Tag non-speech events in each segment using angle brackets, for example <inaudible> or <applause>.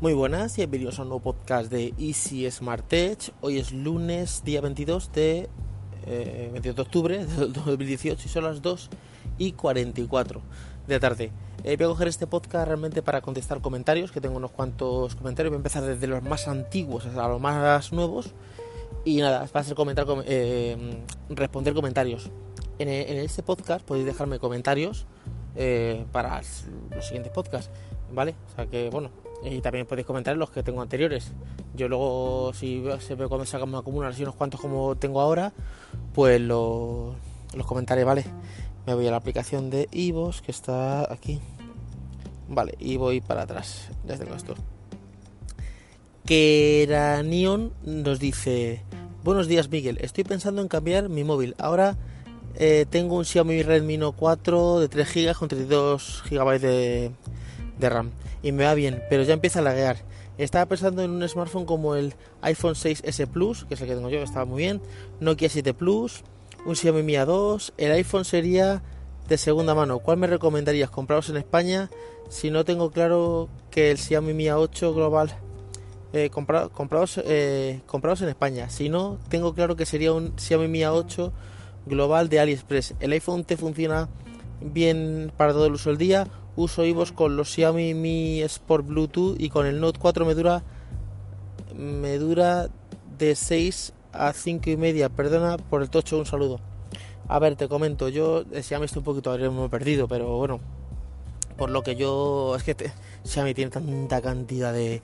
Muy buenas y bienvenidos a un nuevo podcast de Easy Smart Tech. Hoy es lunes, día 22 de, eh, 22 de octubre de 2018 y son las 2 y 44 de la tarde. Eh, voy a coger este podcast realmente para contestar comentarios, que tengo unos cuantos comentarios. Voy a empezar desde los más antiguos hasta los más nuevos. Y nada, va a ser comentar, eh, responder comentarios. En, en, este podcast podéis dejarme comentarios eh, para los siguientes podcasts, ¿vale? O sea que, bueno, y también podéis comentar los que tengo anteriores. Yo luego, si se ve se una acumular así unos cuantos como tengo ahora, pues los, los comentaré, ¿vale? Me voy a la aplicación de Ivos que está aquí. Vale, y voy para atrás. Ya tengo esto. Keranion nos dice: Buenos días, Miguel. Estoy pensando en cambiar mi móvil. Ahora eh, tengo un Xiaomi Redmi Note 4 de 3 GB con 32 GB de, de RAM y me va bien, pero ya empieza a laguear. Estaba pensando en un smartphone como el iPhone 6S Plus, que es el que tengo yo, que estaba muy bien, Nokia 7 Plus, un Xiaomi Mi A2, el iPhone sería de segunda mano. ¿Cuál me recomendarías? ¿Compraros en España? Si no tengo claro que el Xiaomi Mi A8 Global eh, comprados, eh, comprados en España. Si no, tengo claro que sería un Xiaomi Mi A8 Global de AliExpress. ¿El iPhone te funciona bien para todo el uso del día uso IVOS con los Xiaomi Mi Sport Bluetooth y con el Note 4 me dura me dura de 6 a 5 y media. Perdona por el tocho, un saludo. A ver, te comento, yo Xiaomi estoy un poquito me perdido, pero bueno, por lo que yo es que Xiaomi tiene tanta cantidad de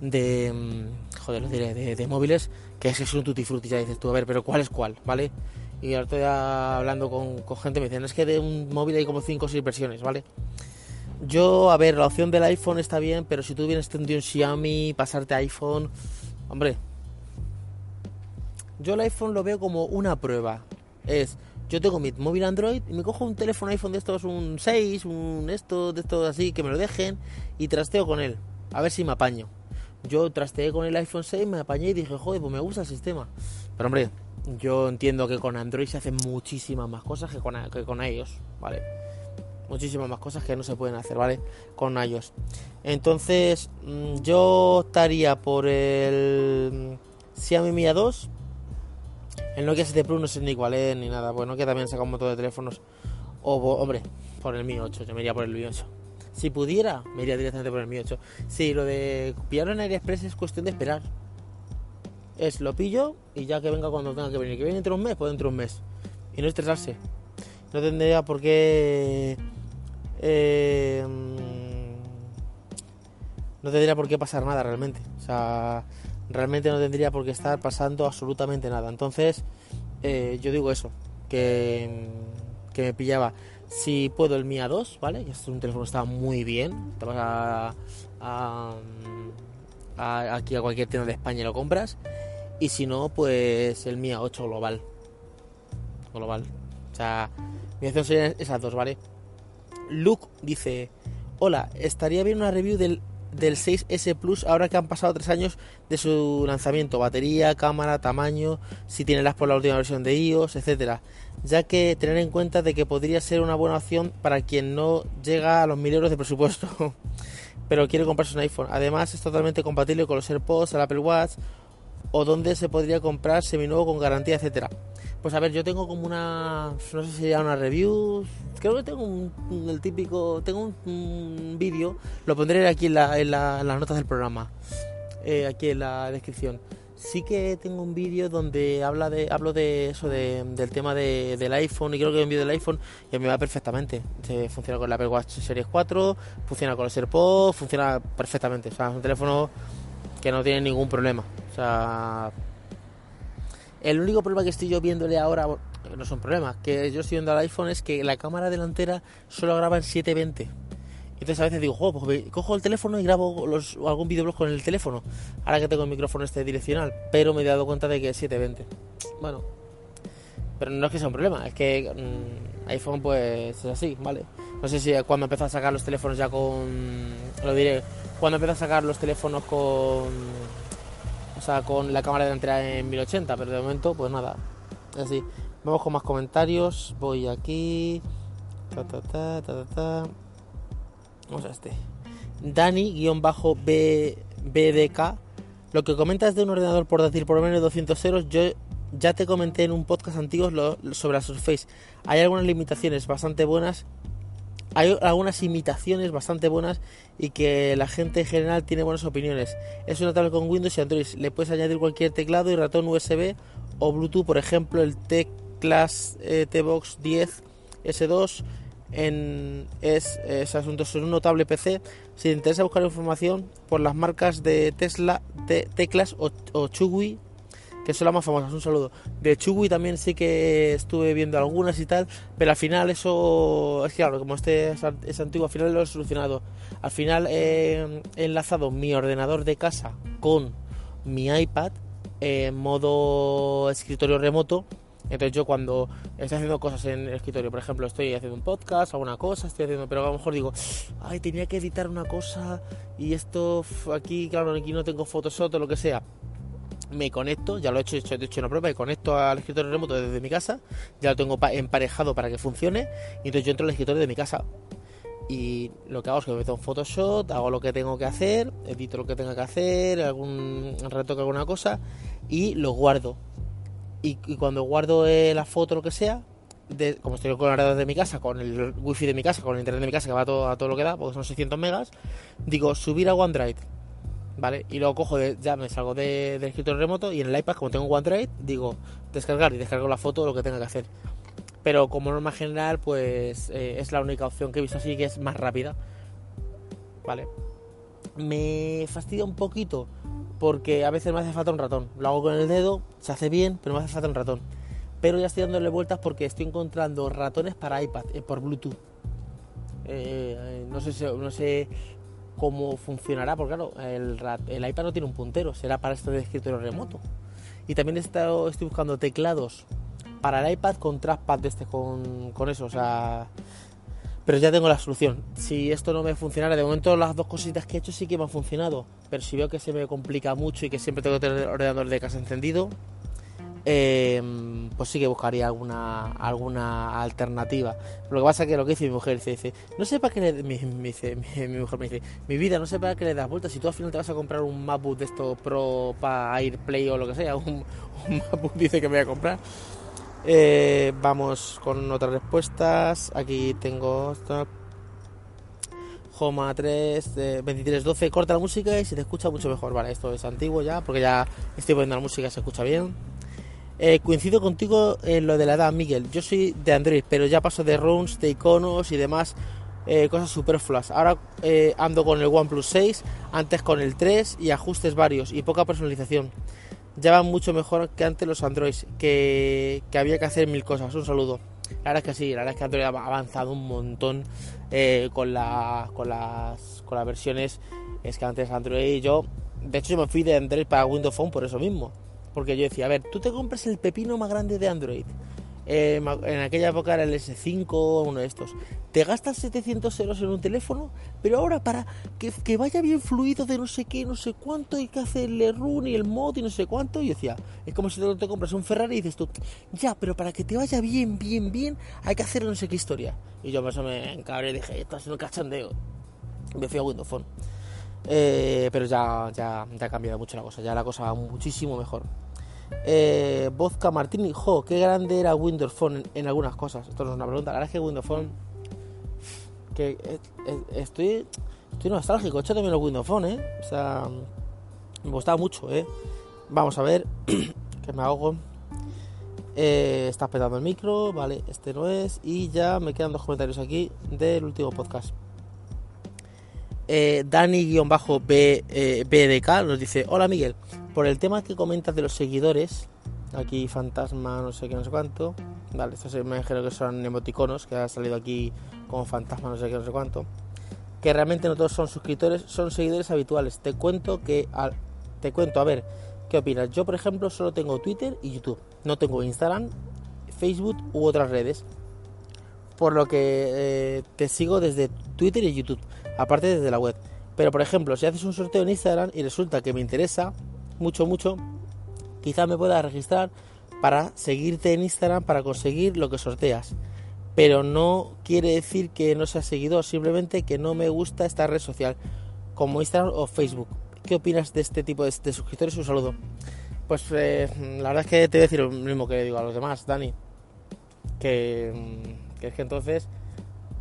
de mm, joder, lo diré, de, de móviles que es, es un tutti frutti, ya dices tú, a ver, pero ¿cuál es cuál? ¿Vale? Y ahora estoy hablando con, con gente me dicen, es que de un móvil hay como 5 o 6 versiones, ¿vale? Yo, a ver, la opción del iPhone está bien, pero si tú vienes de un Xiaomi, pasarte iPhone, hombre, yo el iPhone lo veo como una prueba. Es, yo tengo mi móvil Android y me cojo un teléfono iPhone de estos, un 6, un esto, de estos así, que me lo dejen y trasteo con él. A ver si me apaño. Yo trasteé con el iPhone 6, me apañé y dije, joder, pues me gusta el sistema. Pero hombre, yo entiendo que con Android se hacen muchísimas más cosas que con, que con ellos, ¿vale? Muchísimas más cosas que no se pueden hacer, ¿vale? Con iOS. Entonces, mm, yo estaría por el Xiaomi Mi A2. El Nokia 7 Plus no sé ni cuál es ni nada. Pues Nokia también saca un montón de teléfonos. O, hombre, por el Mi 8. Yo me iría por el Mi 8. Si pudiera, me iría directamente por el Mi 8. Sí, lo de pillarlo en AliExpress es cuestión de esperar. Es lo pillo y ya que venga cuando tenga que venir. Que viene entre un mes, pues dentro de un mes. Y no estresarse. No tendría por qué eh, no tendría por qué pasar nada realmente. O sea, realmente no tendría por qué estar pasando absolutamente nada. Entonces, eh, yo digo eso, que, que me pillaba. Si puedo el Mi A2, ¿vale? Que es un teléfono que está muy bien. Te vas a, aquí a cualquier tienda de España y lo compras. Y si no, pues el Mi A8 global. Global. O sea, mi serían esas dos, ¿vale? Luke dice, hola, estaría bien una review del, del 6S Plus ahora que han pasado tres años de su lanzamiento, batería, cámara, tamaño, si tiene las por la última versión de iOS, etcétera, ya que tener en cuenta de que podría ser una buena opción para quien no llega a los mil euros de presupuesto, <laughs> pero quiere comprarse un iPhone. Además es totalmente compatible con los AirPods, el Apple Watch o donde se podría comprar seminuevo con garantía, etcétera. Pues a ver, yo tengo como una. No sé si sería una review. Creo que tengo un, el típico. Tengo un, vídeo. Lo pondré aquí en, la, en, las notas del programa. Eh, aquí en la descripción. Sí que tengo un vídeo donde habla de, hablo de eso, de, del tema de, del iPhone. Y creo que un vídeo del iPhone y me va perfectamente. Funciona con la Apple Watch Series 4. Funciona con los AirPods. Funciona perfectamente. O sea, es un teléfono que no tiene ningún problema. O sea el único problema que estoy yo viéndole ahora, no es un problema, que yo estoy viendo al iPhone es que la cámara delantera solo graba en 720. Entonces a veces digo, pues cojo el teléfono y grabo los, algún videoblog con el teléfono. Ahora que tengo el micrófono este direccional, pero me he dado cuenta de que es 720. Bueno, pero no es que sea un problema, es que mm, iPhone pues es así, ¿vale? No sé si cuando empezó a sacar los teléfonos ya con... Lo diré, cuando empezó a sacar los teléfonos con con la cámara delantera en 1080, pero de momento, pues nada. Así. Vamos con más comentarios. Voy aquí. Vamos a este. Dani-B, BDK, lo que comentas de un ordenador por decir por lo menos 200 euros, yo ya te comenté en un podcast antiguo sobre la Surface. Hay algunas limitaciones bastante buenas, hay algunas imitaciones bastante buenas y que la gente en general tiene buenas opiniones. Es una tablet con Windows y Android. Le puedes añadir cualquier teclado y ratón USB o Bluetooth, por ejemplo, el T-Class eh, T-Box 10 S2 en, es, es asunto un notable PC. Si te interesa buscar información por las marcas de Tesla, Teclas o, o Chugui, que son las más famosas. Un saludo. De Chugui también sí que estuve viendo algunas y tal, pero al final eso es claro, como este es, antiguo, al final lo he solucionado. Al final he enlazado mi ordenador de casa con mi iPad en modo escritorio remoto entonces yo cuando estoy haciendo cosas en el escritorio, por ejemplo, estoy haciendo un podcast, alguna cosa, estoy haciendo, pero a lo mejor digo, ay, tenía que editar una cosa y esto aquí, claro, aquí no tengo Photoshop o lo que sea. Me conecto, ya lo he hecho, he hecho una prueba, me conecto al escritorio remoto desde mi casa, ya lo tengo emparejado para que funcione, y entonces yo entro al escritorio de mi casa. Y lo que hago es que me meto en Photoshop, hago lo que tengo que hacer, edito lo que tenga que hacer, algún retoque alguna cosa y lo guardo. Y, cuando guardo eh, la foto lo que sea, de, como estoy con la de mi casa, con el wifi de mi casa, con el internet de mi casa que va todo, a todo lo que da, porque son 600 megas, digo subir a OneDrive, ¿vale? Y luego cojo, ya me salgo de, del escritorio remoto y en el iPad, como tengo OneDrive, digo descargar y descargo la foto o lo que tenga que hacer. Pero como norma general, pues eh, es la única opción que he visto así que es más rápida, ¿vale? Me fastidia un poquito porque a veces me hace falta un ratón. Lo hago con el dedo, se hace bien, pero me hace falta un ratón. Pero ya estoy dándole vueltas porque estoy encontrando ratones para iPad eh, por Bluetooth. Eh, no, sé, no sé cómo funcionará, porque claro, el, iPad no tiene un puntero, será para esto de escritorio remoto. Y también estoy buscando teclados para el iPad con trackpad de este, con, con eso, o sea, pero ya tengo la solución. Si esto no me funcionara, de momento las dos cositas que he hecho sí que me han funcionado. Pero si veo que se me complica mucho y que siempre tengo que tener el ordenador de casa encendido, em, pues sí que buscaría alguna alguna alternativa. Lo que pasa es que lo que dice mi mujer dice, no sé para qué le, mi, dice, <laughs> mi, mujer me dice, mi vida no sé para qué le das vueltas si tú al final te vas a comprar un MacBook de esto Pro para AirPlay o lo que sea, <laughs> un, un MacBook dice que me voy a comprar eh, vamos con otras respuestas. Aquí tengo. Homa 3, 2312, corta la música y se te escucha mucho mejor. Vale, esto es antiguo ya, porque ya estoy poniendo la música, se escucha bien. Eh, coincido contigo en lo de la edad, Miguel. Yo soy de Android, pero ya paso de runes, de iconos y demás eh, cosas superfluas. Ahora ando con el OnePlus 6, antes con el 3 y ajustes varios y poca personalización ya van mucho mejor que antes los Androids, que, había que hacer mil cosas. Un saludo. La verdad es que sí, la verdad es que Android ha avanzado un montón eh, con, la, con, las, con las versiones. Es que antes Android yo, de hecho yo me fui de Android para Windows Phone por eso mismo. Porque yo decía, a ver, tú te compras el pepino más grande de Android eh, en aquella época era el S5 o uno de estos. Te gastas 700 euros en un teléfono, pero ahora para que, vaya bien fluido de no sé qué, no sé cuánto, hay que hacerle run y el mod y no sé cuánto. Y decía, es como si te, compras un Ferrari y dices tú, ya, pero para que te vaya bien, bien, bien, hay que hacer no sé qué historia. Y yo eso me encabré y dije, esto es un cachondeo. me fui a Windows Phone. Eh, pero ya, ya, ha cambiado mucho la cosa, ya la cosa va muchísimo mejor. Eh, Vodka Martini, jo, qué grande era Windows Phone en, algunas cosas. Esto no es una pregunta, la verdad es que Windows Phone. Que eh, eh, estoy, estoy nostálgico, hecho también el Windows Phone, ¿eh? O sea, me gustaba mucho, ¿eh? Vamos a ver, <clears throat> que me hago. Eh, está petando el micro, vale, este no es. Y ya me quedan dos comentarios aquí del último podcast. Eh, Dani-BDK nos dice: Hola Miguel, por el tema que comentas de los seguidores, aquí fantasma, no sé qué, no sé cuánto. Vale, estos me imagino que son emoticonos que ha salido aquí como fantasma, no sé qué, no sé cuánto. Que realmente no todos son suscriptores, son seguidores habituales. Te cuento que, te cuento, a ver, ¿qué opinas? Yo, por ejemplo, solo tengo Twitter y YouTube. No tengo Instagram, Facebook u otras redes. Por lo que eh, te sigo desde Twitter y YouTube, aparte desde la web. Pero, por ejemplo, si haces un sorteo en Instagram y resulta que me interesa, mucho, mucho, quizá me pueda registrar para seguirte en Instagram para conseguir lo que sorteas. Pero no quiere decir que no sea seguidor, simplemente que no me gusta esta red social, como Instagram o Facebook. qué opinas de este tipo de, suscriptores? Un saludo. Pues eh, la verdad es que te voy a decir lo mismo que digo a los demás, Dani. Que, mm, que es que entonces,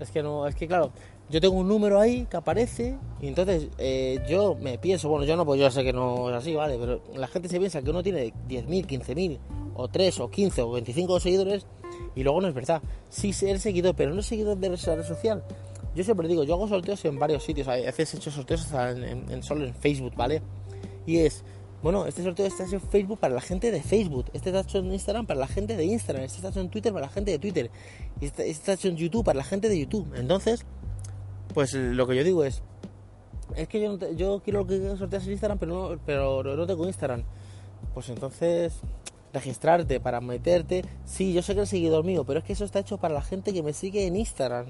es que no, es que claro, yo tengo un número ahí que aparece y entonces eh, yo me pienso, bueno, yo no, pues yo sé que no es así, ¿vale? Pero la gente se piensa que uno tiene 10.000, 15.000 o 3 o 15 o 25 seguidores y luego no es verdad. Sí, ser seguidor, pero no es seguidor de red social. Yo siempre digo, yo hago sorteos en varios sitios, a veces he hecho sorteos en, solo en Facebook, ¿vale? Y es, bueno, este sorteo está hecho en Facebook para la gente de Facebook, este está hecho en Instagram para la gente de Instagram, este está hecho en Twitter para la gente de Twitter, este está hecho en YouTube para la gente de YouTube. Entonces, pues lo que yo digo es, es que yo, yo quiero que sorteas en Instagram, pero no, pero no tengo Instagram. Pues entonces, registrarte para meterte, sí, yo sé que eres seguidor mío, pero es que eso está hecho para la gente que me sigue en Instagram.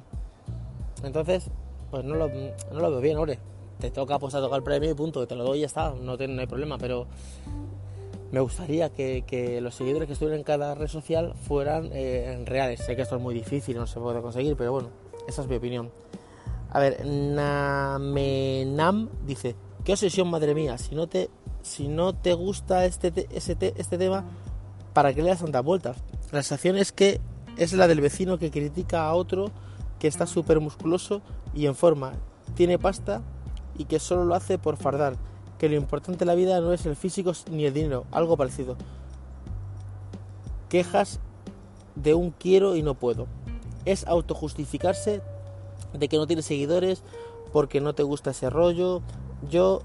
Entonces, pues no lo, no lo veo bien, hombre. Te toca pues a tocar el premio y punto, te lo doy y ya está, no, hay problema, pero me gustaría que, los seguidores que estuvieran en cada red social fueran eh, reales. Sé que esto es muy difícil, no se puede conseguir, pero bueno, esa es mi opinión. A ver, Namenam dice, qué obsesión, madre mía, si no te, si no te gusta este, este, este tema, ¿para qué le das tantas vueltas? La sensación es que es la del vecino que critica a otro que está súper musculoso y en forma, tiene pasta y que solo lo hace por fardar, que lo importante en la vida no es el físico ni el dinero, algo parecido. Quejas de un quiero y no puedo. Es autojustificarse de que no tienes seguidores porque no te gusta ese rollo. Yo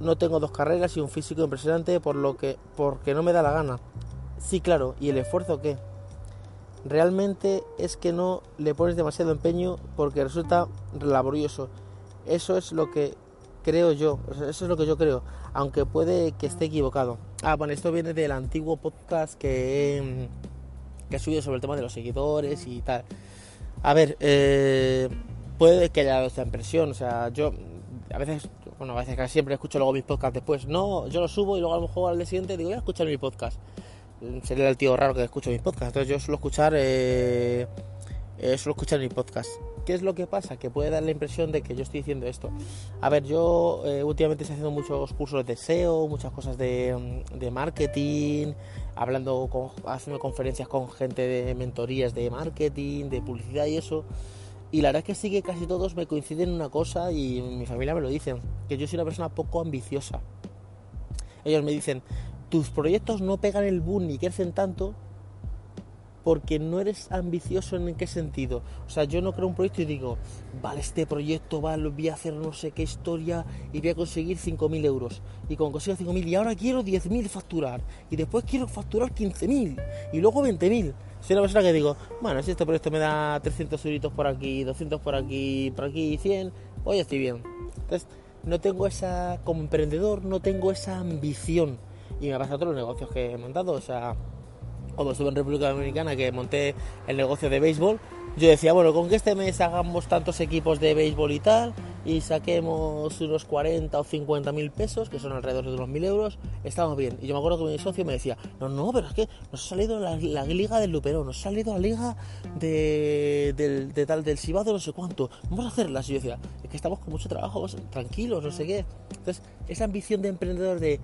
no tengo dos carreras y un físico impresionante por lo que porque no me da la gana. Sí, claro, ¿y el esfuerzo qué? Realmente es que no le pones demasiado empeño porque resulta laborioso. Eso es lo que creo yo, eso es lo que yo creo, aunque puede que esté equivocado. Ah, bueno, esto viene del antiguo podcast que que he subido sobre el tema de los seguidores y tal. A ver, eh, puede que haya esta impresión. O sea, yo a veces, bueno, a veces casi siempre escucho luego mis podcasts después. No, yo lo subo y luego a lo mejor al día siguiente digo, voy a escuchar mi podcast. Sería el tío raro que escucho mis podcasts. Entonces yo suelo escuchar, eh, eh, suelo escuchar mi podcast. ¿Qué es lo que pasa? Que puede dar la impresión de que yo estoy diciendo esto. A ver, yo eh, últimamente estoy haciendo muchos cursos de SEO, muchas cosas de, de marketing, hablando, con, haciendo conferencias con gente de mentorías de marketing, de publicidad y eso. Y la verdad es que sí que casi todos me coinciden en una cosa y mi familia me lo dicen, que yo soy una persona poco ambiciosa. Ellos me dicen, tus proyectos no pegan el boom ni crecen tanto porque no eres ambicioso en qué sentido. O sea, yo no creo un proyecto y digo, vale, este proyecto, vale, voy a hacer no sé qué historia y voy a conseguir 5.000 euros. Y cuando consigo 5.000 y ahora quiero 10.000 facturar. Y después quiero facturar 15.000 y luego 20.000. Soy una persona que digo, bueno, si este proyecto me da 300 euritos por aquí, 200 por aquí, por aquí 100, pues ya estoy bien. Entonces, no tengo esa, como emprendedor, no tengo esa ambición. Y me pasa otros negocios que he montado, o sea, cuando estuve en República Dominicana que monté el negocio de béisbol, yo decía, bueno, con que este mes hagamos tantos equipos de béisbol y tal, y saquemos unos 40 o 50 mil pesos, que son alrededor de unos mil euros, estamos bien. Y yo me acuerdo que mi socio me decía, no, no, pero es que nos ha salido la, liga del Luperón, nos ha salido la liga de, del, de del Sibado, no sé cuánto, vamos a hacerlas. Y yo decía, es que estamos con mucho trabajo, tranquilos, no sé qué. Entonces, esa ambición de emprendedor de,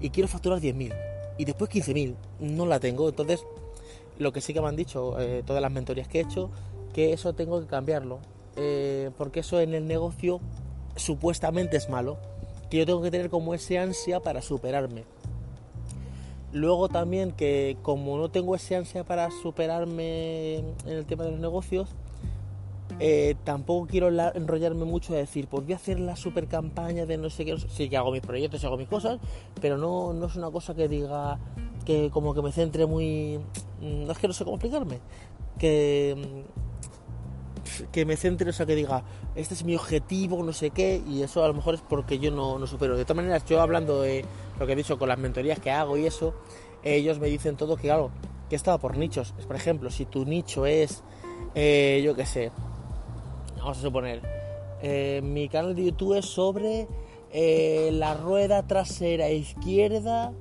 y quiero facturar 10.000 y después 15.000, no la tengo. Entonces, lo que sí que me han dicho eh, todas las mentorías que he hecho, que eso tengo que cambiarlo. Eh, porque eso en el negocio supuestamente es malo. Que yo tengo que tener como ese ansia para superarme. Luego también que como no tengo ese ansia para superarme en el tema de los negocios, eh, tampoco quiero enrollarme mucho a decir, pues voy a hacer la super campaña de no sé qué, sí que hago mis proyectos hago mis cosas, pero no, no es una cosa que diga que como que me centre muy... No es que no sé cómo explicarme, que, que me centre, o sea, que diga, este es mi objetivo, no sé qué, y eso a lo mejor es porque yo no, no supero. De todas maneras, yo hablando de lo que he dicho con las mentorías que hago y eso, ellos me dicen todo que, claro, que estaba por nichos. Por ejemplo, si tu nicho es, eh, yo qué sé, vamos a suponer, eh, mi canal de YouTube es sobre eh, la rueda trasera izquierda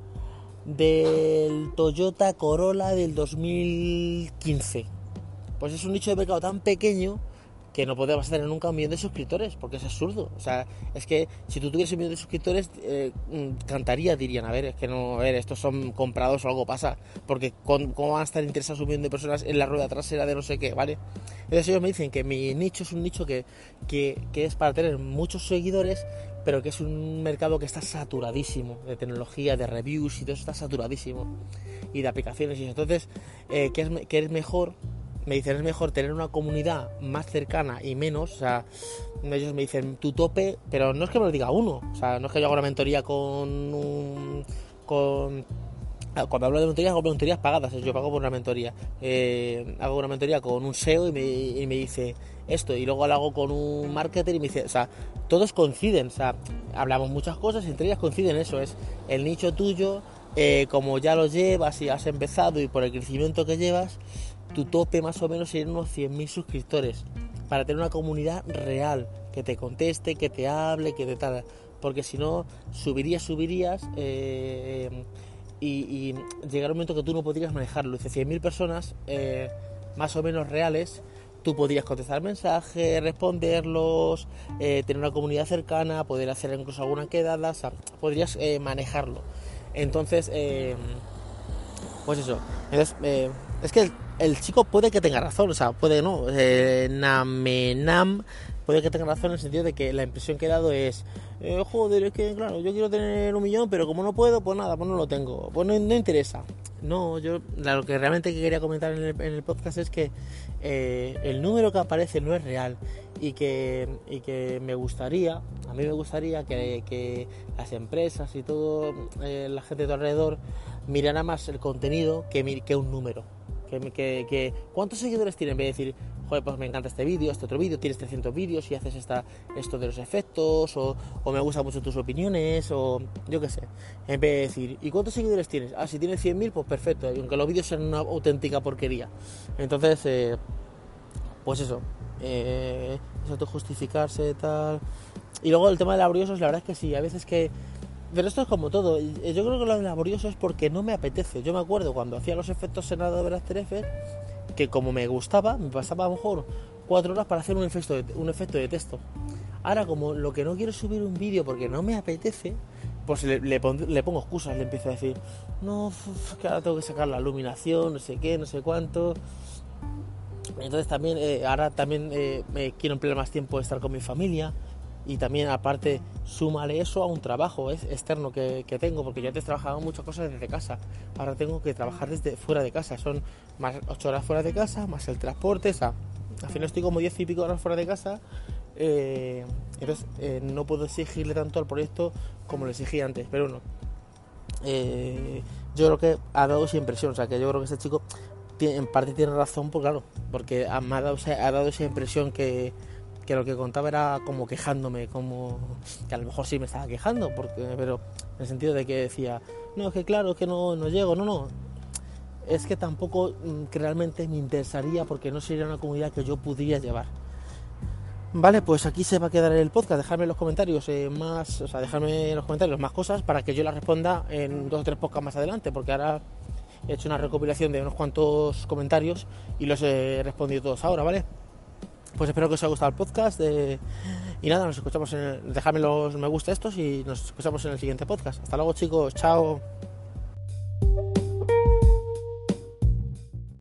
del Toyota Corolla del 2015. Pues es un nicho de mercado tan pequeño que no podemos tener nunca un millón de suscriptores, porque es absurdo. O sea, es que si tú tuvieras un millón de suscriptores, eh, mm, cantaría, dirían, a ver, es que no, a ver, estos son comprados o algo pasa, porque ¿cómo van a estar interesados un millón de personas en la rueda trasera de no sé qué, ¿vale? Entonces ellos me dicen que mi nicho es un nicho que, que, que es para tener muchos seguidores, pero que es un mercado que está saturadísimo de tecnología, de reviews y todo eso está saturadísimo, y de aplicaciones y eso. Entonces, eh, ¿qué, es, ¿qué es mejor? Me dicen es mejor tener una comunidad más cercana y menos, o sea, ellos me dicen tu tope, pero no es que me lo diga uno, o sea, no es que yo haga una mentoría con un, con cuando hablo de mentorías, hago mentorías pagadas, yo pago por una mentoría. Eh, hago una mentoría con un SEO y me, y me, dice esto, y luego lo hago con un marketer y me dice, o sea, todos coinciden, o sea, hablamos muchas cosas, entre ellas coinciden eso, es el nicho tuyo, eh, como ya lo llevas y has empezado y por el crecimiento que llevas, tu tope más o menos serían unos 100.000 suscriptores para tener una comunidad real que te conteste, que te hable, que te tal. Porque si no, subirías, subirías eh, y, y un momento que tú no podrías manejarlo. Dice 100.000 personas eh, más o menos reales, tú podrías contestar mensajes, responderlos, eh, tener una comunidad cercana, poder hacer incluso alguna quedada, o sea, podrías manejarlo. Entonces, pues eso. Entonces, es que el chico puede que tenga razón, o sea, puede no. Eh, Namenam puede que tenga razón en el sentido de que la impresión que he dado es, eh, joder, es que claro, yo quiero tener un millón, pero como no puedo, pues nada, pues no lo tengo, pues no, interesa. No, yo lo que realmente quería comentar en el, podcast es que eh, el número que aparece no es real y que, y que me gustaría, a mí me gustaría que, que las empresas y todo, eh, la gente de alrededor mirara más el contenido que, que un número que, ¿Cuántos seguidores tiene? En vez de decir, joder, pues me encanta este vídeo, este otro vídeo, tienes 300 vídeos y haces esta, esto de los efectos, o, me gustan mucho tus opiniones, o yo qué sé. En vez de decir, ¿y cuántos seguidores tienes? Ah, si tienes 100.000, pues perfecto, aunque los vídeos sean una auténtica porquería. Entonces, eh, pues eso, eh, eso justificarse, tal. Y luego el tema de laboriosos, la verdad es que sí, a veces que pero esto es como todo. Yo creo que lo laborioso es porque no me apetece. Yo me acuerdo cuando hacía los efectos en Adobe After Effects que como me gustaba, me pasaba a lo mejor cuatro horas para hacer un efecto de, un efecto de texto. Ahora, como lo que no quiero es subir un vídeo porque no me apetece, pues le, pongo excusas, le empiezo a decir, no, que ahora tengo que sacar la iluminación, no sé qué, no sé cuánto. Entonces también, eh, ahora también eh, me quiero emplear más tiempo de estar con mi familia y también aparte súmale eso a un trabajo externo que, tengo, porque yo antes trabajaba muchas cosas desde casa, ahora tengo que trabajar desde fuera de casa, son más 8 horas fuera de casa, más el transporte, o sea, al final estoy como 10 y pico horas fuera de casa, eh, entonces eh, no puedo exigirle tanto al proyecto como le exigí antes, pero bueno, eh, yo creo que ha dado esa impresión, o sea, que yo creo que ese chico en parte tiene razón, pues claro, porque ha, dado, ha dado esa impresión que que lo que contaba era como quejándome, como que a lo mejor sí me estaba quejando, porque, pero en el sentido de que decía, no, es que claro, es que no, no llego, no, no, es que tampoco mm, realmente me interesaría porque no sería una comunidad que yo pudiera llevar. Vale, pues aquí se va a quedar el podcast. Dejadme en los comentarios eh, más, o sea, dejadme en los comentarios más cosas para que yo las responda en dos o tres podcasts más adelante, porque ahora he hecho una recopilación de unos cuantos comentarios y los he respondido todos ahora, ¿vale? Pues espero que os haya gustado el podcast. Y nada, nos escuchamos en el... Dejadme los me gusta estos y nos escuchamos en el siguiente podcast. Hasta luego chicos, chao.